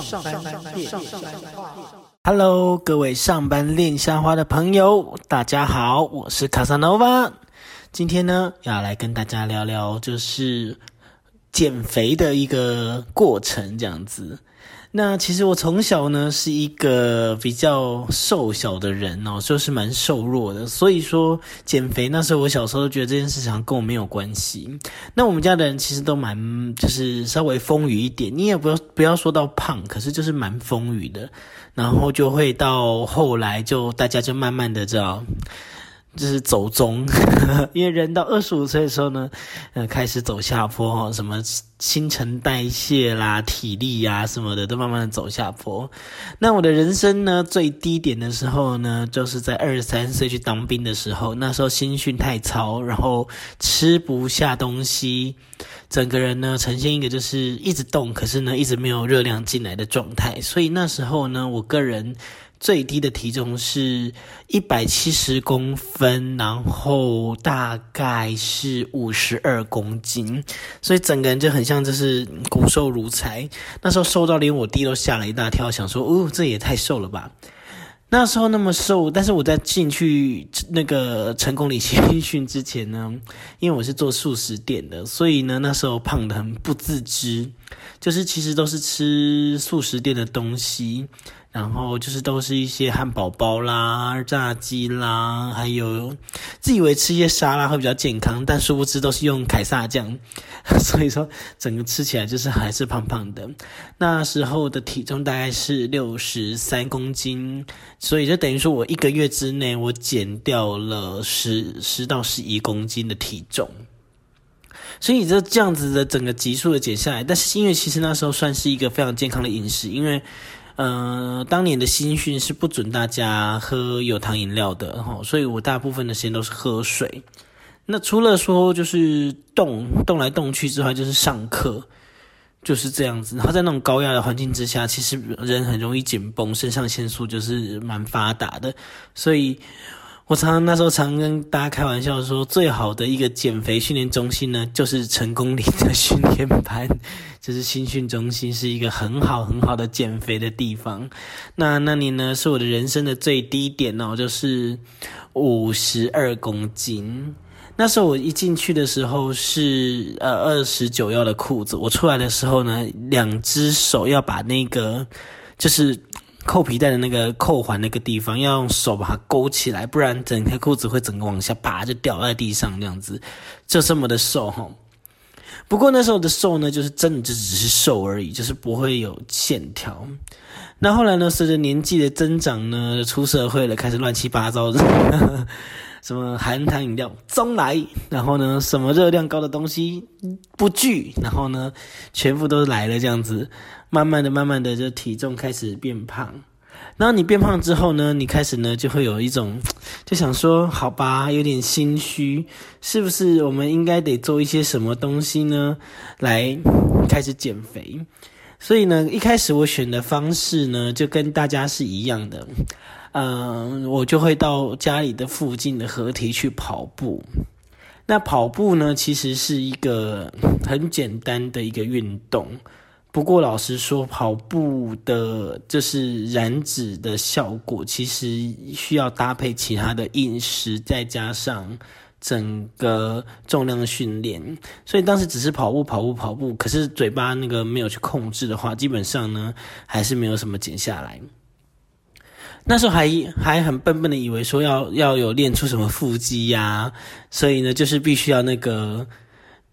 上班练上班话。Hello，各位上班练下花的朋友，大家好，我是卡萨诺瓦。今天呢，要来跟大家聊聊，就是减肥的一个过程，这样子。那其实我从小呢是一个比较瘦小的人哦，就是蛮瘦弱的，所以说减肥那时候我小时候觉得这件事情跟我没有关系。那我们家的人其实都蛮就是稍微丰腴一点，你也不要不要说到胖，可是就是蛮丰腴的，然后就会到后来就大家就慢慢的这样。就是走中，因为人到二十五岁的时候呢，呃，开始走下坡，什么新陈代谢啦、体力呀什么的，都慢慢的走下坡。那我的人生呢，最低点的时候呢，就是在二十三岁去当兵的时候，那时候心训太操，然后吃不下东西，整个人呢呈现一个就是一直动，可是呢一直没有热量进来的状态。所以那时候呢，我个人。最低的体重是一百七十公分，然后大概是五十二公斤，所以整个人就很像就是骨瘦如柴。那时候瘦到连我弟都吓了一大跳，想说：“哦，这也太瘦了吧！”那时候那么瘦，但是我在进去那个成功里新训之前呢，因为我是做素食店的，所以呢那时候胖的很不自知，就是其实都是吃素食店的东西。然后就是都是一些汉堡包啦、炸鸡啦，还有自以为吃一些沙拉会比较健康，但殊不知都是用凯撒酱，所以说整个吃起来就是还是胖胖的。那时候的体重大概是六十三公斤，所以就等于说我一个月之内我减掉了十十到十一公斤的体重，所以这这样子的整个急速的减下来，但是因为其实那时候算是一个非常健康的饮食，因为。呃，当年的新训是不准大家喝有糖饮料的哈，所以我大部分的时间都是喝水。那除了说就是动动来动去之外，就是上课，就是这样子。然后在那种高压的环境之下，其实人很容易紧绷，肾上腺素就是蛮发达的，所以。我常常那时候常跟大家开玩笑说，最好的一个减肥训练中心呢，就是成功里的训练班，就是新训中心，是一个很好很好的减肥的地方。那那年呢，是我的人生的最低点哦，就是五十二公斤。那时候我一进去的时候是呃二十九腰的裤子，我出来的时候呢，两只手要把那个就是。扣皮带的那个扣环那个地方，要用手把它勾起来，不然整条裤子会整个往下爬，就掉在地上这样子，就这么的瘦哈。不过那时候的瘦呢，就是真的就只是瘦而已，就是不会有线条。那后来呢，随着年纪的增长呢，出社会了，开始乱七八糟的，什么含糖饮料中来，然后呢，什么热量高的东西不拒，然后呢，全部都来了这样子。慢慢的、慢慢的，就体重开始变胖。然后你变胖之后呢，你开始呢就会有一种，就想说，好吧，有点心虚，是不是我们应该得做一些什么东西呢，来开始减肥？所以呢，一开始我选的方式呢，就跟大家是一样的，嗯，我就会到家里的附近的河堤去跑步。那跑步呢，其实是一个很简单的一个运动。不过，老实说，跑步的就是燃脂的效果，其实需要搭配其他的饮食，再加上整个重量训练。所以当时只是跑步、跑步、跑步，可是嘴巴那个没有去控制的话，基本上呢还是没有什么减下来。那时候还还很笨笨的以为说要要有练出什么腹肌呀，所以呢就是必须要那个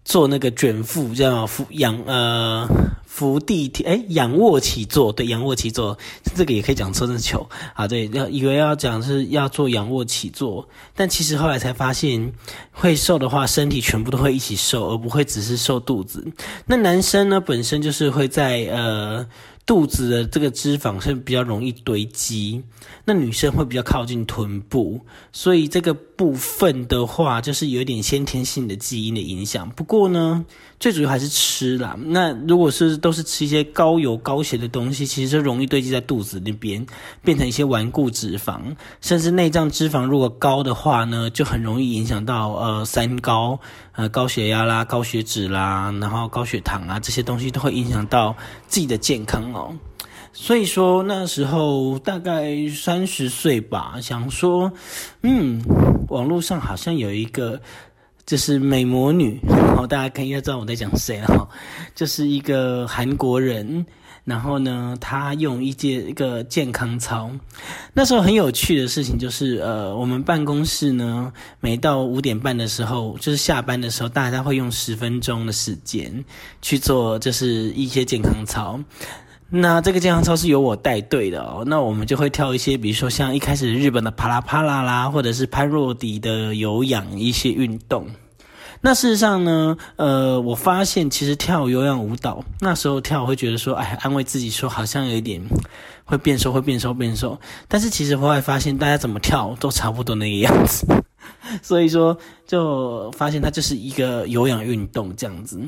做那个卷腹，叫俯仰呃。伏地挺，哎，仰卧起坐，对，仰卧起坐，这个也可以讲车的球啊，对，要以为要讲是要做仰卧起坐，但其实后来才发现，会瘦的话，身体全部都会一起瘦，而不会只是瘦肚子。那男生呢，本身就是会在呃。肚子的这个脂肪是比较容易堆积，那女生会比较靠近臀部，所以这个部分的话，就是有点先天性的基因的影响。不过呢，最主要还是吃啦。那如果是都是吃一些高油高咸的东西，其实就容易堆积在肚子那边，变成一些顽固脂肪，甚至内脏脂肪如果高的话呢，就很容易影响到呃三高，呃高血压啦、高血脂啦，然后高血糖啊这些东西都会影响到自己的健康哦。所以说那时候大概三十岁吧，想说，嗯，网络上好像有一个就是美魔女，好，大家可以应该知道我在讲谁了，就是一个韩国人。然后呢，他用一节一个健康操。那时候很有趣的事情就是，呃，我们办公室呢，每到五点半的时候，就是下班的时候，大家会用十分钟的时间去做，就是一些健康操。那这个健康操是由我带队的哦。那我们就会跳一些，比如说像一开始日本的啪啦啪啦啦，或者是潘若迪的有氧一些运动。那事实上呢，呃，我发现其实跳有氧舞蹈，那时候跳会觉得说，哎，安慰自己说好像有一点会变瘦，会变瘦，变瘦。但是其实后来发现，大家怎么跳都差不多那个样子，所以说就发现它就是一个有氧运动这样子。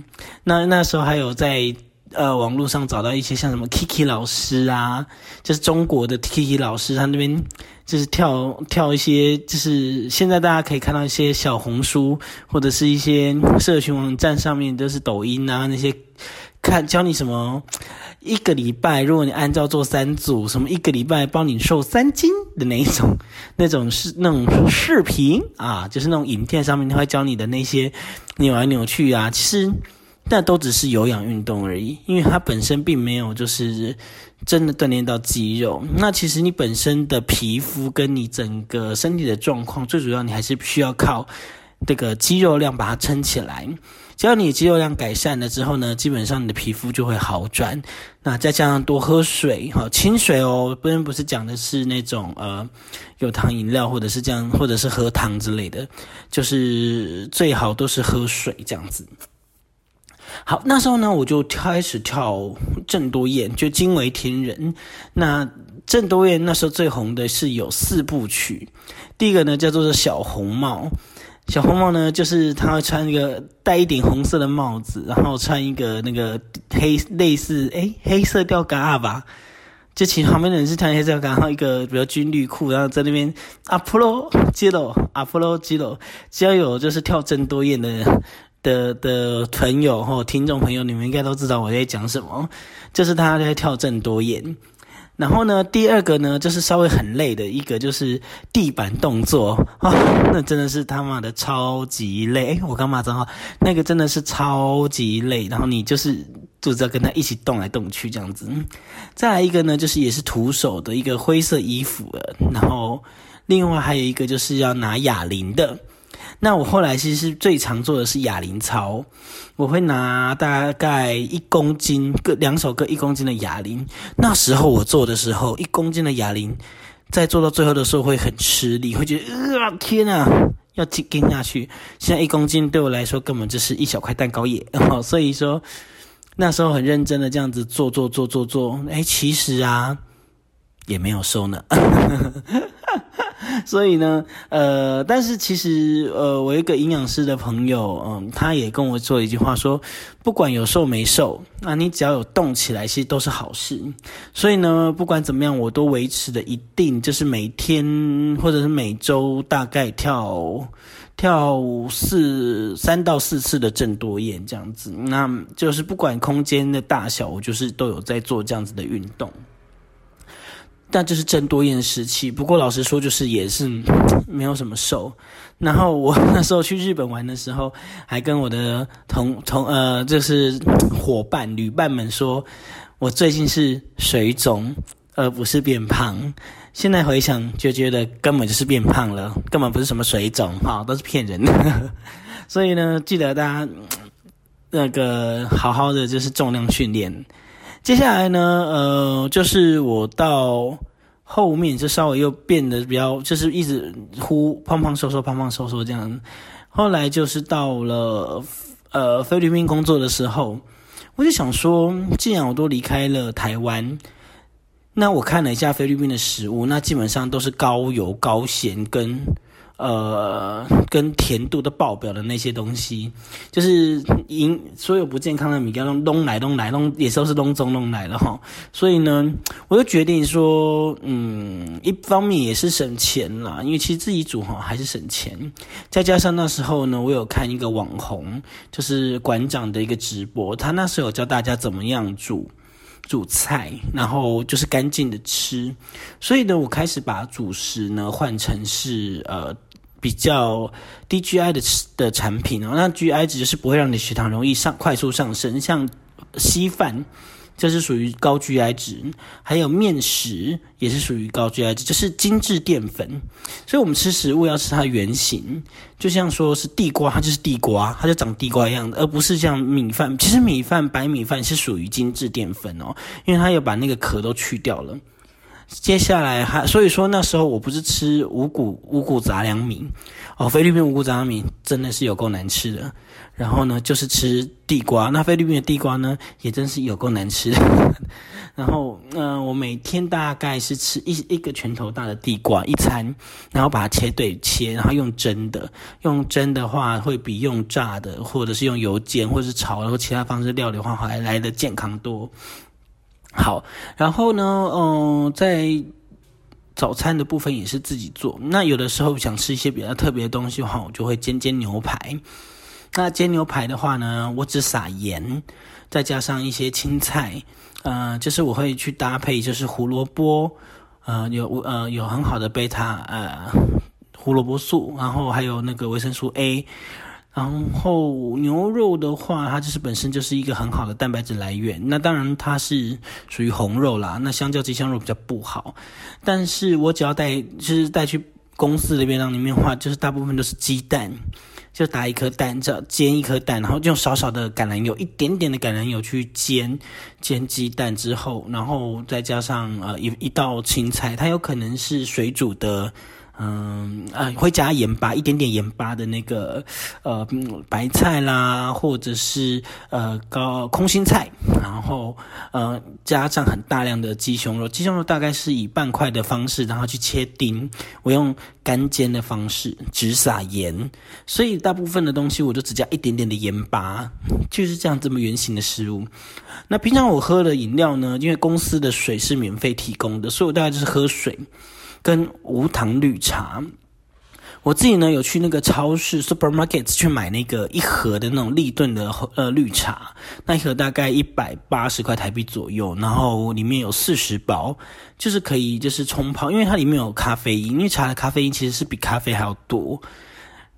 那那时候还有在。呃，网络上找到一些像什么 Kiki 老师啊，就是中国的 Kiki 老师，他那边就是跳跳一些，就是现在大家可以看到一些小红书或者是一些社群网站上面，都是抖音啊那些，看教你什么一个礼拜，如果你按照做三组，什么一个礼拜帮你瘦三斤的那一种，那种是那种视频啊，就是那种影片上面他会教你的那些扭来扭去啊，其实。但都只是有氧运动而已，因为它本身并没有就是真的锻炼到肌肉。那其实你本身的皮肤跟你整个身体的状况，最主要你还是需要靠这个肌肉量把它撑起来。只要你肌肉量改善了之后呢，基本上你的皮肤就会好转。那再加上多喝水，哈，清水哦，不然不是讲的是那种呃有糖饮料或者是这样，或者是喝糖之类的，就是最好都是喝水这样子。好，那时候呢，我就开始跳郑多燕，就惊为天人。那郑多燕那时候最红的是有四部曲，第一个呢叫做《小红帽》，小红帽呢就是他会穿一个戴一顶红色的帽子，然后穿一个那个黑类似诶黑色吊嘎吧，就其旁边的人是穿黑色吊嘎，然后一个比如军绿裤，然后在那边阿普罗基罗阿普罗基罗，只要有就是跳郑多燕的。的的朋友或听众朋友，你们应该都知道我在讲什么，就是他在跳郑多燕。然后呢，第二个呢，就是稍微很累的一个，就是地板动作啊，那真的是他妈的超级累。我刚骂脏话，那个真的是超级累。然后你就是就是要跟他一起动来动去这样子。再来一个呢，就是也是徒手的一个灰色衣服的，然后另外还有一个就是要拿哑铃的。那我后来其实最常做的是哑铃操，我会拿大概一公斤各两手各一公斤的哑铃。那时候我做的时候，一公斤的哑铃，在做到最后的时候会很吃力，会觉得啊天啊，要紧跟下去。现在一公斤对我来说根本就是一小块蛋糕耶，所以说那时候很认真的这样子做做做做做，哎，其实啊也没有瘦呢。所以呢，呃，但是其实，呃，我一个营养师的朋友，嗯，他也跟我说一句话，说不管有瘦没瘦，那你只要有动起来，其实都是好事。所以呢，不管怎么样，我都维持的一定就是每天或者是每周大概跳跳四三到四次的正多燕这样子，那就是不管空间的大小，我就是都有在做这样子的运动。但就是郑多燕时期，不过老实说，就是也是 没有什么瘦。然后我 那时候去日本玩的时候，还跟我的同同呃，就是伙伴旅伴们说，我最近是水肿，而不是变胖。现在回想就觉得根本就是变胖了，根本不是什么水肿，哈，都是骗人的。所以呢，记得大家那个好好的就是重量训练。接下来呢，呃，就是我到后面就稍微又变得比较，就是一直呼胖胖瘦瘦胖胖瘦瘦这样。后来就是到了呃菲律宾工作的时候，我就想说，既然我都离开了台湾，那我看了一下菲律宾的食物，那基本上都是高油高咸跟。呃，跟甜度的爆表的那些东西，就是营所有不健康的米干弄弄来弄来弄，也都是弄中弄来的哈。所以呢，我就决定说，嗯，一方面也是省钱啦，因为其实自己煮哈还是省钱。再加上那时候呢，我有看一个网红，就是馆长的一个直播，他那时候有教大家怎么样煮。煮菜，然后就是干净的吃。所以呢，我开始把主食呢换成是呃比较低 GI 的的产品哦。那 GI 值就是不会让你血糖容易上快速上升，像稀饭。这是属于高 GI 值，还有面食也是属于高 GI 值，就是精致淀粉。所以，我们吃食物要吃它原形，就像说是地瓜，它就是地瓜，它就长地瓜一样的，而不是像米饭。其实米饭、白米饭是属于精致淀粉哦，因为它有把那个壳都去掉了。接下来还，所以说那时候我不是吃五谷五谷杂粮米哦，菲律宾五谷杂粮米真的是有够难吃的。然后呢，就是吃地瓜，那菲律宾的地瓜呢，也真是有够难吃。然后，嗯，我每天大概是吃一一个拳头大的地瓜一餐，然后把它切对切，然后用蒸的，用蒸的话会比用炸的，或者是用油煎，或者是炒，然后其他方式料理的话，还来的健康多。好，然后呢，嗯，在早餐的部分也是自己做。那有的时候想吃一些比较特别的东西的话，我就会煎煎牛排。那煎牛排的话呢，我只撒盐，再加上一些青菜，呃，就是我会去搭配，就是胡萝卜，呃，有呃有很好的贝塔呃胡萝卜素，然后还有那个维生素 A。然后牛肉的话，它就是本身就是一个很好的蛋白质来源。那当然它是属于红肉啦，那相较鸡胸肉比较不好。但是我只要带，就是带去公司的便当里面的话，就是大部分都是鸡蛋，就打一颗蛋，这煎一颗蛋，然后用少少的橄榄油，一点点的橄榄油去煎煎鸡蛋之后，然后再加上呃一一道青菜，它有可能是水煮的。嗯啊，会加盐巴，一点点盐巴的那个呃白菜啦，或者是呃高空心菜，然后呃加上很大量的鸡胸肉，鸡胸肉大概是以半块的方式，然后去切丁，我用干煎的方式，只撒盐，所以大部分的东西我就只加一点点的盐巴，就是这样这么圆形的食物。那平常我喝的饮料呢，因为公司的水是免费提供的，所以我大概就是喝水。跟无糖绿茶，我自己呢有去那个超市 supermarket 去买那个一盒的那种立顿的呃绿茶，那一盒大概一百八十块台币左右，然后里面有四十包，就是可以就是冲泡，因为它里面有咖啡因，因为茶的咖啡因其实是比咖啡还要多，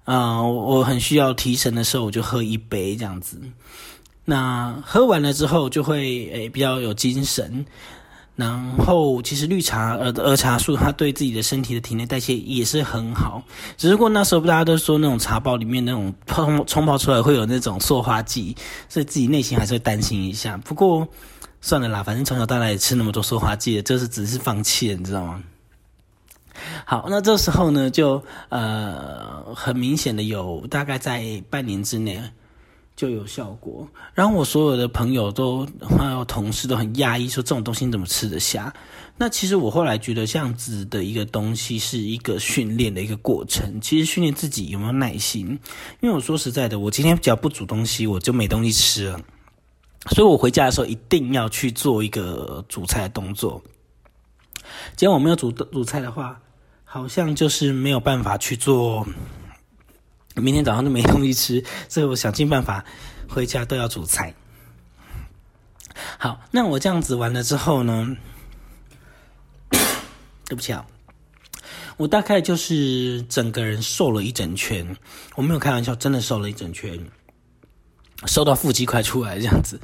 啊，我很需要提神的时候我就喝一杯这样子，那喝完了之后就会诶比较有精神。然后，其实绿茶呃儿茶素，它对自己的身体的体内代谢也是很好。只不过那时候大家都说那种茶包里面那种冲冲泡出来会有那种塑化剂，所以自己内心还是会担心一下。不过算了啦，反正从小到大也吃那么多塑化剂的，就是只是放弃了，你知道吗？好，那这时候呢，就呃很明显的有大概在半年之内。就有效果，然后我所有的朋友都还有同事都很讶异，说这种东西怎么吃得下？那其实我后来觉得这样子的一个东西是一个训练的一个过程，其实训练自己有没有耐心。因为我说实在的，我今天只要不煮东西，我就没东西吃了，所以我回家的时候一定要去做一个煮菜的动作。既然我没有煮煮菜的话，好像就是没有办法去做。明天早上都没东西吃，所 以我想尽办法回家都要煮菜。好，那我这样子完了之后呢？对不起啊，我大概就是整个人瘦了一整圈，我没有开玩笑，真的瘦了一整圈，瘦到腹肌快出来这样子。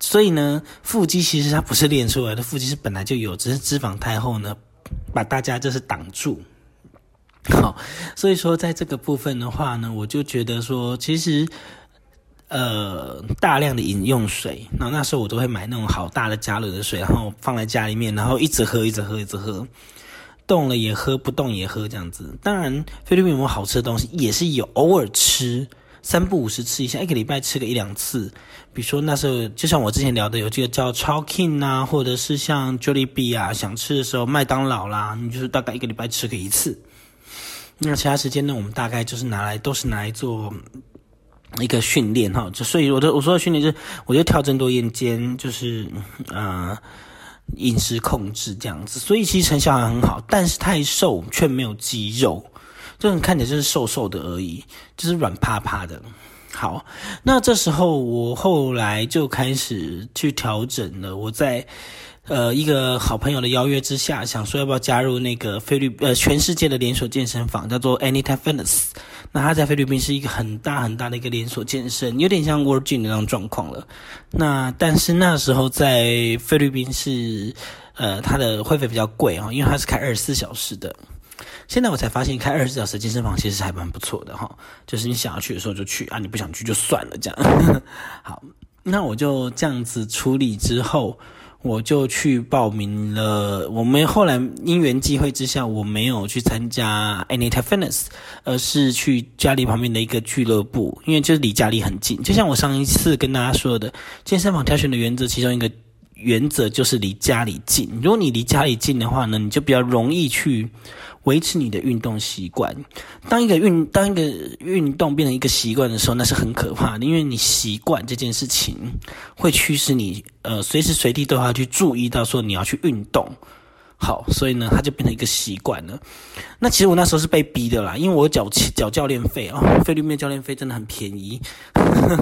所以呢，腹肌其实它不是练出来的，腹肌是本来就有，只是脂肪太厚呢，把大家就是挡住。好，所以说在这个部分的话呢，我就觉得说，其实，呃，大量的饮用水，那那时候我都会买那种好大的加仑的水，然后放在家里面，然后一直喝，一直喝，一直喝，动了也喝，不动也喝，这样子。当然，菲律宾有好吃的东西也是有，偶尔吃，三不五时吃一下，一个礼拜吃个一两次。比如说那时候，就像我之前聊的，有这个叫超 king 啊，或者是像 Jollibee 啊，想吃的时候，麦当劳啦，你就是大概一个礼拜吃个一次。那其他时间呢？我们大概就是拿来，都是拿来做一个训练哈。就所以我的我说的训练，就是我就跳针多眼尖，就是呃饮食控制这样子。所以其实成效还很好，但是太瘦却没有肌肉，就看起来就是瘦瘦的而已，就是软趴趴的。好，那这时候我后来就开始去调整了。我在呃一个好朋友的邀约之下，想说要不要加入那个菲律呃全世界的连锁健身房，叫做 Anytime Fitness。那他在菲律宾是一个很大很大的一个连锁健身，有点像 World Gym 那种状况了。那但是那时候在菲律宾是呃它的会费比较贵啊，因为它是开二十四小时的。现在我才发现，开二十四小时健身房其实还蛮不错的哈。就是你想要去的时候就去啊，你不想去就算了这样。好，那我就这样子处理之后，我就去报名了。我们后来因缘际会之下，我没有去参加 Anytime Fitness，而是去家里旁边的一个俱乐部，因为就是离家里很近。就像我上一次跟大家说的，健身房挑选的原则，其中一个原则就是离家里近。如果你离家里近的话呢，你就比较容易去。维持你的运动习惯。当一个运当一个运动变成一个习惯的时候，那是很可怕的，因为你习惯这件事情会驱使你呃随时随地都要去注意到说你要去运动。好，所以呢，它就变成一个习惯了。那其实我那时候是被逼的啦，因为我缴缴教练费啊，菲律宾教练费真的很便宜，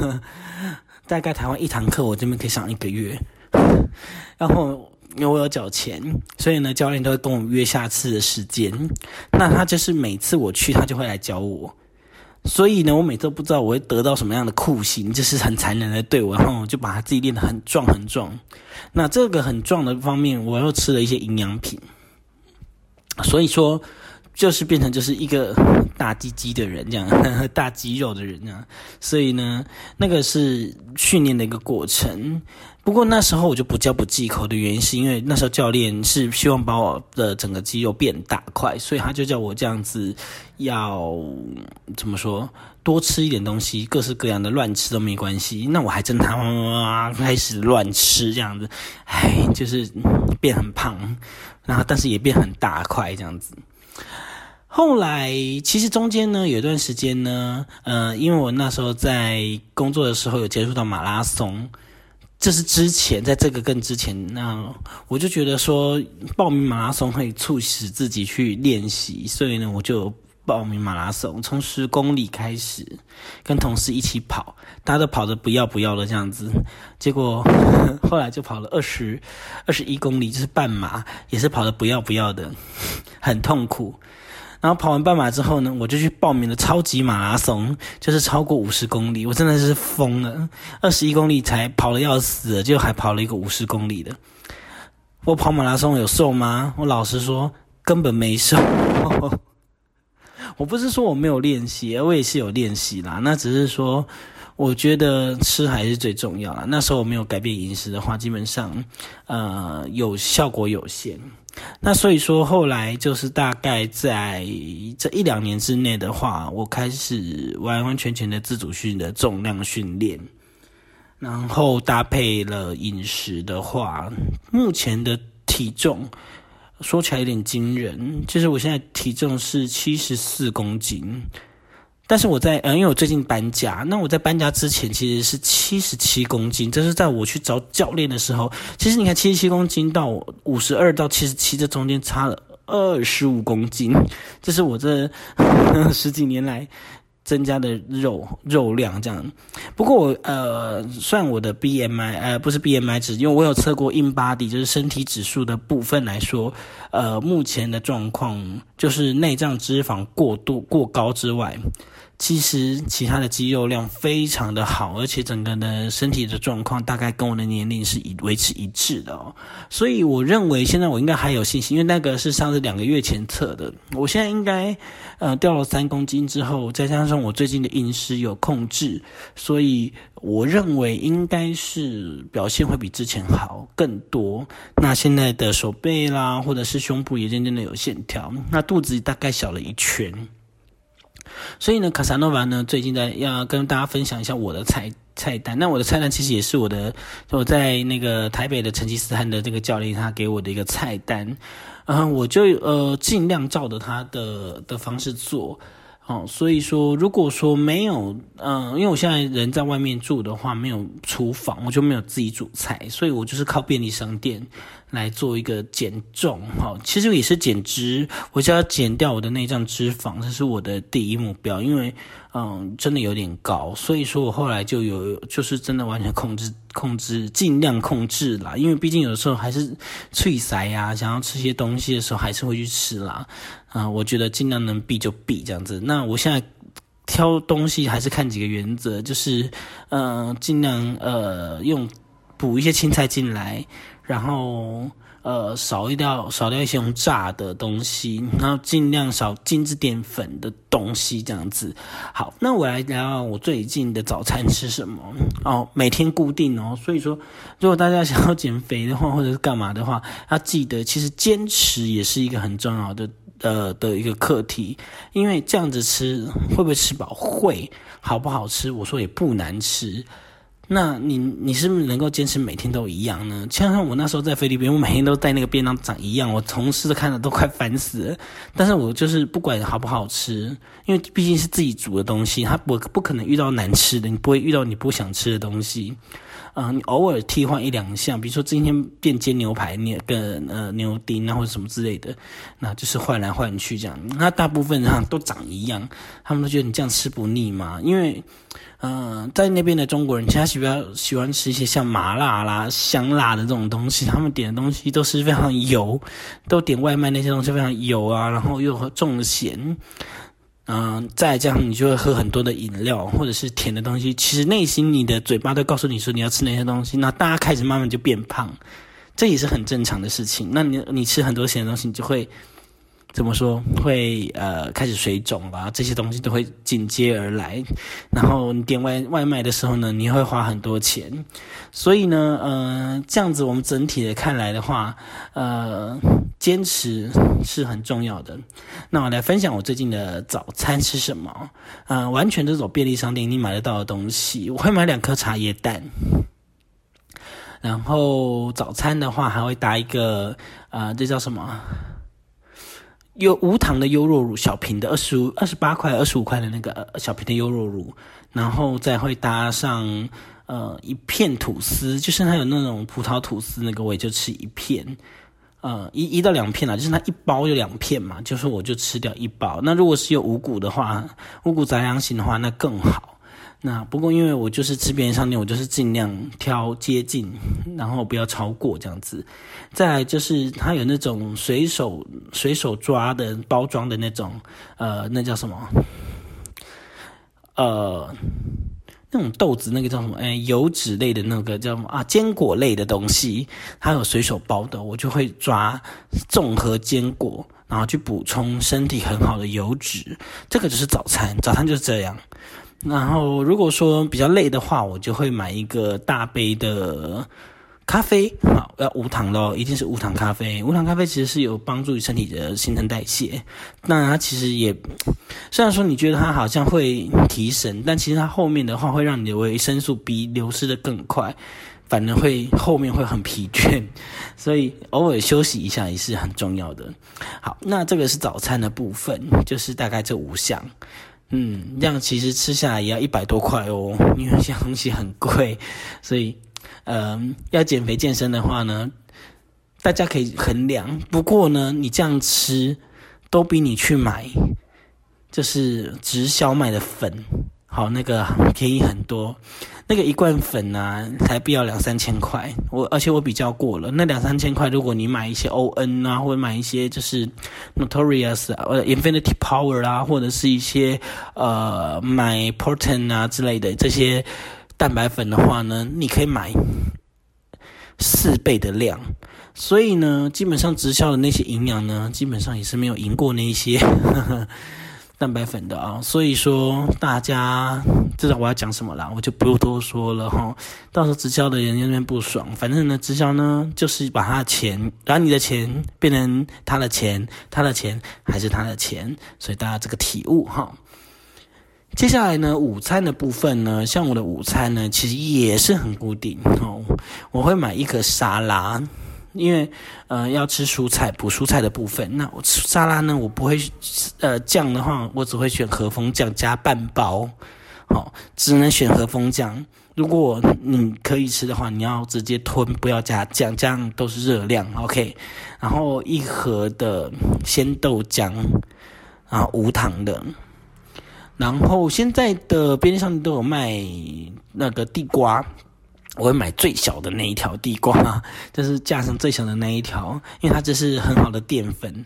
大概台湾一堂课我这边可以上一个月，然后。因为我有缴钱，所以呢，教练都会跟我约下次的时间。那他就是每次我去，他就会来教我。所以呢，我每次都不知道我会得到什么样的酷刑，就是很残忍的对我，然后我就把他自己练得很壮很壮。那这个很壮的方面，我又吃了一些营养品。所以说，就是变成就是一个大鸡鸡的人这样，大肌肉的人这样。所以呢，那个是训练的一个过程。不过那时候我就不叫不忌口的原因，是因为那时候教练是希望把我的整个肌肉变大块，所以他就叫我这样子要怎么说，多吃一点东西，各式各样的乱吃都没关系。那我还真他妈开始乱吃这样子，唉，就是变很胖，然后但是也变很大块这样子。后来其实中间呢有一段时间呢，呃，因为我那时候在工作的时候有接触到马拉松。这是之前，在这个更之前，那我就觉得说报名马拉松会促使自己去练习，所以呢，我就报名马拉松，从十公里开始，跟同事一起跑，大家都跑的不要不要的这样子，结果 后来就跑了二十二十一公里，就是半马，也是跑的不要不要的，很痛苦。然后跑完半马之后呢，我就去报名了超级马拉松，就是超过五十公里，我真的是疯了。二十一公里才跑的要死，就还跑了一个五十公里的。我跑马拉松有瘦吗？我老实说，根本没瘦。我不是说我没有练习，我也是有练习啦。那只是说，我觉得吃还是最重要啦。那时候我没有改变饮食的话，基本上，呃，有效果有限。那所以说，后来就是大概在这一两年之内的话，我开始完完全全的自主训的重量训练，然后搭配了饮食的话，目前的体重说起来有点惊人，就是我现在体重是七十四公斤。但是我在呃，因为我最近搬家，那我在搬家之前其实是七十七公斤，这是在我去找教练的时候。其实你看，七十七公斤到五十二到七十七，这中间差了二十五公斤，这是我这 十几年来增加的肉肉量这样。不过我呃，算我的 BMI 呃，不是 BMI 值，因为我有测过 In Body，就是身体指数的部分来说，呃，目前的状况就是内脏脂肪过度过高之外。其实其他的肌肉量非常的好，而且整个的身体的状况大概跟我的年龄是一维持一致的哦，所以我认为现在我应该还有信心，因为那个是上次两个月前测的，我现在应该呃掉了三公斤之后，再加上我最近的饮食有控制，所以我认为应该是表现会比之前好更多。那现在的手背啦，或者是胸部也渐渐的有线条，那肚子大概小了一圈。所以呢，卡萨诺瓦呢，最近在要跟大家分享一下我的菜菜单。那我的菜单其实也是我的，我在那个台北的成吉思汗的这个教练他给我的一个菜单，嗯，我就呃尽量照着他的的方式做。哦，所以说如果说没有，嗯，因为我现在人在外面住的话，没有厨房，我就没有自己煮菜，所以我就是靠便利商店来做一个减重，哈，其实也是减脂，我就要减掉我的内脏脂肪，这是我的第一目标，因为嗯，真的有点高，所以说我后来就有就是真的完全控制控制，尽量控制啦，因为毕竟有的时候还是脆塞呀，想要吃些东西的时候还是会去吃啦，啊，我觉得尽量能避就避这样子，那我现在。挑东西还是看几个原则，就是，呃，尽量呃用补一些青菜进来，然后呃少一掉少掉一些用炸的东西，然后尽量少精致淀粉的东西，这样子。好，那我来聊聊我最近的早餐吃什么哦，每天固定哦。所以说，如果大家想要减肥的话，或者是干嘛的话，要记得，其实坚持也是一个很重要的。呃的一个课题，因为这样子吃会不会吃饱？会，好不好吃？我说也不难吃。那你你是不是能够坚持每天都一样呢？像像我那时候在菲律宾，我每天都带那个便当长一样，我同事看的都快烦死了。但是我就是不管好不好吃，因为毕竟是自己煮的东西，它不不可能遇到难吃的，你不会遇到你不想吃的东西。嗯，你偶尔替换一两项，比如说今天变煎牛排，你跟呃牛丁啊或者什么之类的，那就是换来换去这样。那大部分哈都长一样，他们都觉得你这样吃不腻嘛。因为，嗯，在那边的中国人，其他喜欢喜欢吃一些像麻辣啦、香辣的这种东西，他们点的东西都是非常油，都点外卖那些东西非常油啊，然后又重咸。嗯，再这样，你就会喝很多的饮料或者是甜的东西。其实内心你的嘴巴都告诉你说你要吃那些东西，那大家开始慢慢就变胖，这也是很正常的事情。那你你吃很多咸的东西，你就会。怎么说会呃开始水肿啊？这些东西都会紧接而来。然后你点外外卖的时候呢，你会花很多钱。所以呢，呃，这样子我们整体的看来的话，呃，坚持是很重要的。那我来分享我最近的早餐是什么？呃，完全都是走便利商店你买得到的东西。我会买两颗茶叶蛋，然后早餐的话还会搭一个呃，这叫什么？有无糖的优酪乳，小瓶的二十五、二十八块、二十五块的那个小瓶的优酪乳，然后再会搭上呃一片吐司，就是它有那种葡萄吐司，那个我也就吃一片，呃一一到两片啦，就是它一包就两片嘛，就是我就吃掉一包。那如果是有五谷的话，五谷杂粮型的话，那更好。那不过因为我就是吃便利商店，我就是尽量挑接近，然后不要超过这样子。再来就是它有那种随手随手抓的包装的那种，呃，那叫什么？呃，那种豆子那个叫什么？哎，油脂类的那个叫什么啊？坚果类的东西，它有随手包的，我就会抓综合坚果，然后去补充身体很好的油脂。这个就是早餐，早餐就是这样。然后，如果说比较累的话，我就会买一个大杯的咖啡，好，要无糖咯，一定是无糖咖啡。无糖咖啡其实是有帮助于身体的新陈代谢，那它其实也，虽然说你觉得它好像会提神，但其实它后面的话会让你的维生素 B 流失的更快，反而会后面会很疲倦，所以偶尔休息一下也是很重要的。好，那这个是早餐的部分，就是大概这五项。嗯，这样其实吃下来也要一百多块哦，因为这东西很贵，所以，嗯，要减肥健身的话呢，大家可以衡量。不过呢，你这样吃，都比你去买，就是直销卖的粉。好，那个便宜很多，那个一罐粉呢，才必要两三千块。我而且我比较过了，那两三千块，如果你买一些 ON 啊，或者买一些就是 Notorious 啊，或者 Infinity Power 啊，或者是一些呃买 Protein 啊之类的这些蛋白粉的话呢，你可以买四倍的量。所以呢，基本上直销的那些营养呢，基本上也是没有赢过那些。蛋白粉的啊，所以说大家知道我要讲什么了，我就不用多说了哈。到时候直销的人那边不爽，反正呢，直销呢就是把他的钱，把你的钱变成他的钱，他的钱还是他的钱，所以大家这个体悟哈。接下来呢，午餐的部分呢，像我的午餐呢，其实也是很固定哦，我会买一个沙拉。因为，呃，要吃蔬菜补蔬菜的部分。那我吃沙拉呢，我不会，呃，酱的话，我只会选和风酱加半包，好，只能选和风酱。如果你可以吃的话，你要直接吞，不要加酱，这样都是热量。OK，然后一盒的鲜豆浆啊，无糖的。然后现在的边上都有卖那个地瓜，我会买最小的那一条地瓜，就是架上最小的那一条，因为它这是很好的淀粉。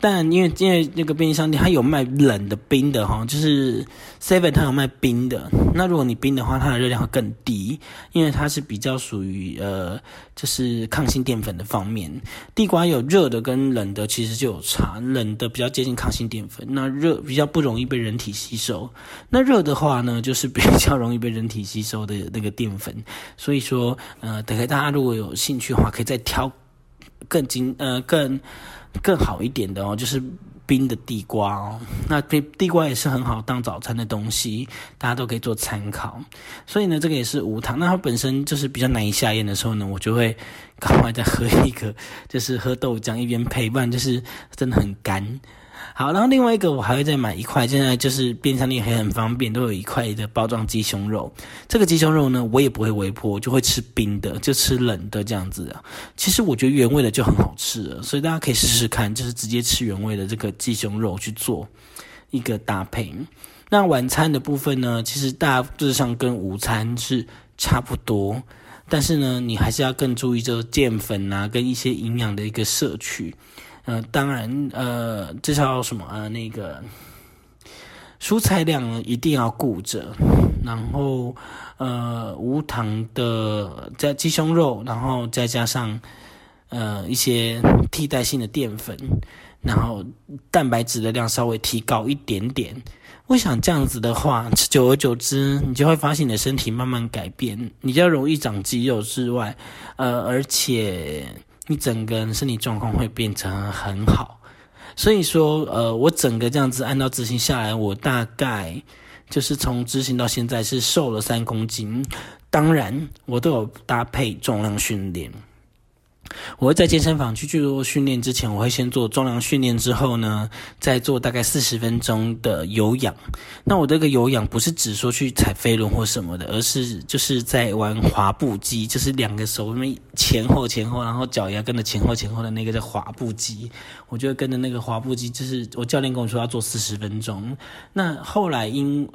但因为因为那个便利商店它有卖冷的冰的哈，就是 Seven 它有卖冰的。那如果你冰的话，它的热量会更低，因为它是比较属于呃，就是抗性淀粉的方面。地瓜有热的跟冷的，其实就有差。冷的比较接近抗性淀粉，那热比较不容易被人体吸收。那热的话呢，就是比较容易被人体吸收的那个淀粉。所以说，呃，等下大家如果有兴趣的话，可以再挑更精呃更。更好一点的哦，就是冰的地瓜哦。那地地瓜也是很好当早餐的东西，大家都可以做参考。所以呢，这个也是无糖。那它本身就是比较难以下咽的时候呢，我就会赶快再喝一个，就是喝豆浆一边陪伴，就是真的很干。好，然后另外一个我还会再买一块，现在就是便利店也很方便，都有一块的包装鸡胸肉。这个鸡胸肉呢，我也不会微波，就会吃冰的，就吃冷的这样子啊。其实我觉得原味的就很好吃了，所以大家可以试试看，就是直接吃原味的这个鸡胸肉去做一个搭配。那晚餐的部分呢，其实大致上跟午餐是差不多，但是呢，你还是要更注意这个淀粉啊，跟一些营养的一个摄取。呃，当然，呃，这叫什么呃，那个蔬菜量一定要顾着，然后呃，无糖的加鸡胸肉，然后再加上呃一些替代性的淀粉，然后蛋白质的量稍微提高一点点。我想这样子的话，久而久之，你就会发现你的身体慢慢改变，你较容易长肌肉之外，呃，而且。你整个人身体状况会变成很好，所以说，呃，我整个这样子按照执行下来，我大概就是从执行到现在是瘦了三公斤，当然我都有搭配重量训练。我会在健身房去做训练之前，我会先做重量训练，之后呢，再做大概四十分钟的有氧。那我这个有氧不是只说去踩飞轮或什么的，而是就是在玩滑步机，就是两个手那前后前后，然后脚也要跟着前后前后的那个叫滑步机。我就跟着那个滑步机，就是我教练跟我说要做四十分钟。那后来因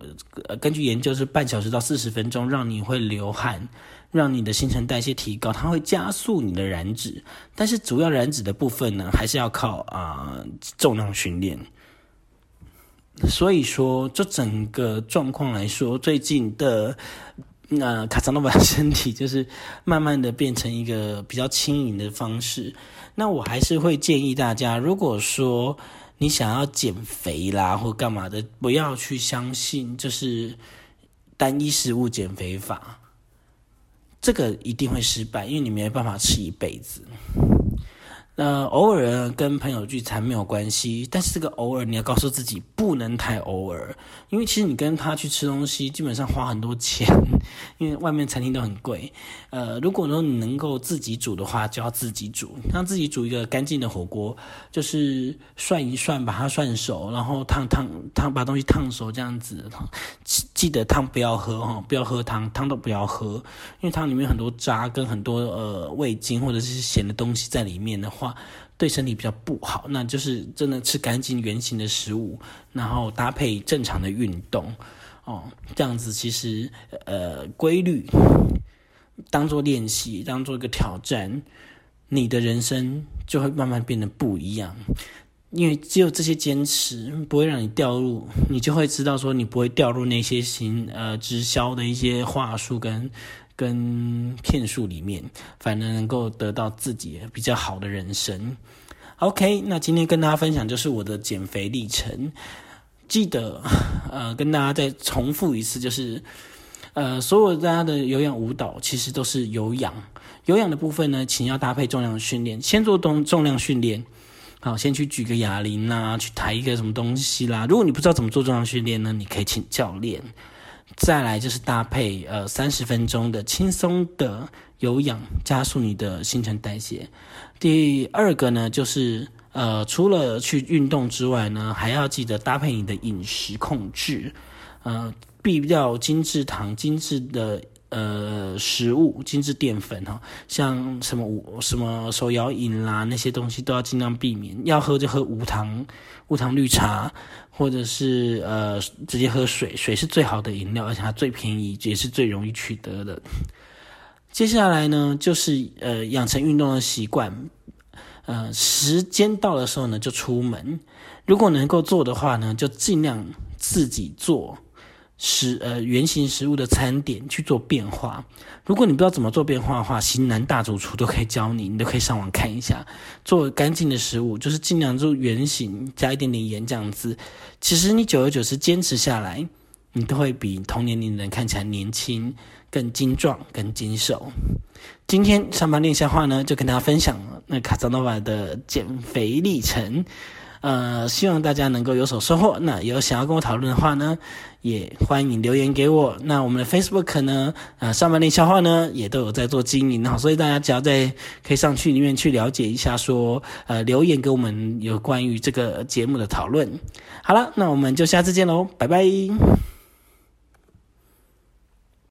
根据研究是半小时到四十分钟，让你会流汗。让你的新陈代谢提高，它会加速你的燃脂，但是主要燃脂的部分呢，还是要靠啊重量训练。所以说，这整个状况来说，最近的呃卡萨诺瓦身体就是慢慢的变成一个比较轻盈的方式。那我还是会建议大家，如果说你想要减肥啦或干嘛的，不要去相信就是单一食物减肥法。这个一定会失败，因为你没有办法吃一辈子。那偶尔跟朋友聚餐没有关系，但是这个偶尔你要告诉自己不能太偶尔，因为其实你跟他去吃东西，基本上花很多钱，因为外面餐厅都很贵。呃，如果说你能够自己煮的话，就要自己煮，让自己煮一个干净的火锅，就是涮一涮，把它涮熟，然后烫烫烫，把东西烫熟这样子。记得汤不要喝哈，不要喝汤，汤都不要喝，因为汤里面很多渣跟很多呃味精或者是咸的东西在里面的话。话对身体比较不好，那就是真的吃干净原形的食物，然后搭配正常的运动，哦，这样子其实呃规律当做练习，当做一个挑战，你的人生就会慢慢变得不一样。因为只有这些坚持，不会让你掉入，你就会知道说你不会掉入那些行呃直销的一些话术跟。跟骗术里面，反而能够得到自己比较好的人生。OK，那今天跟大家分享就是我的减肥历程。记得呃，跟大家再重复一次，就是呃，所有大家的有氧舞蹈其实都是有氧。有氧的部分呢，请要搭配重量训练。先做重重量训练，好，先去举个哑铃啦，去抬一个什么东西啦。如果你不知道怎么做重量训练呢，你可以请教练。再来就是搭配呃三十分钟的轻松的有氧，加速你的新陈代谢。第二个呢，就是呃除了去运动之外呢，还要记得搭配你的饮食控制，呃必要精致糖、精致的呃食物、精致淀粉哈，像什么无什么手摇饮啦那些东西都要尽量避免。要喝就喝无糖无糖绿茶，或者是呃直接喝水，水是最好的饮料，而且它最便宜，也是最容易取得的。接下来呢，就是呃养成运动的习惯，呃时间到的时候呢就出门，如果能够做的话呢，就尽量自己做。食呃原形食物的餐点去做变化。如果你不知道怎么做变化的话，型男大主厨都可以教你，你都可以上网看一下。做干净的食物，就是尽量做圆形，加一点点盐这样子。其实你久而久之坚持下来，你都会比同年龄的人看起来年轻。更精壮、更精瘦。今天上班练消化呢，就跟大家分享那卡扎诺瓦的减肥历程。呃，希望大家能够有所收获。那有想要跟我讨论的话呢，也欢迎留言给我。那我们的 Facebook 呢，呃，上半年消化呢，也都有在做经营哈，所以大家只要在可以上去里面去了解一下，说呃留言给我们有关于这个节目的讨论。好了，那我们就下次见喽，拜拜。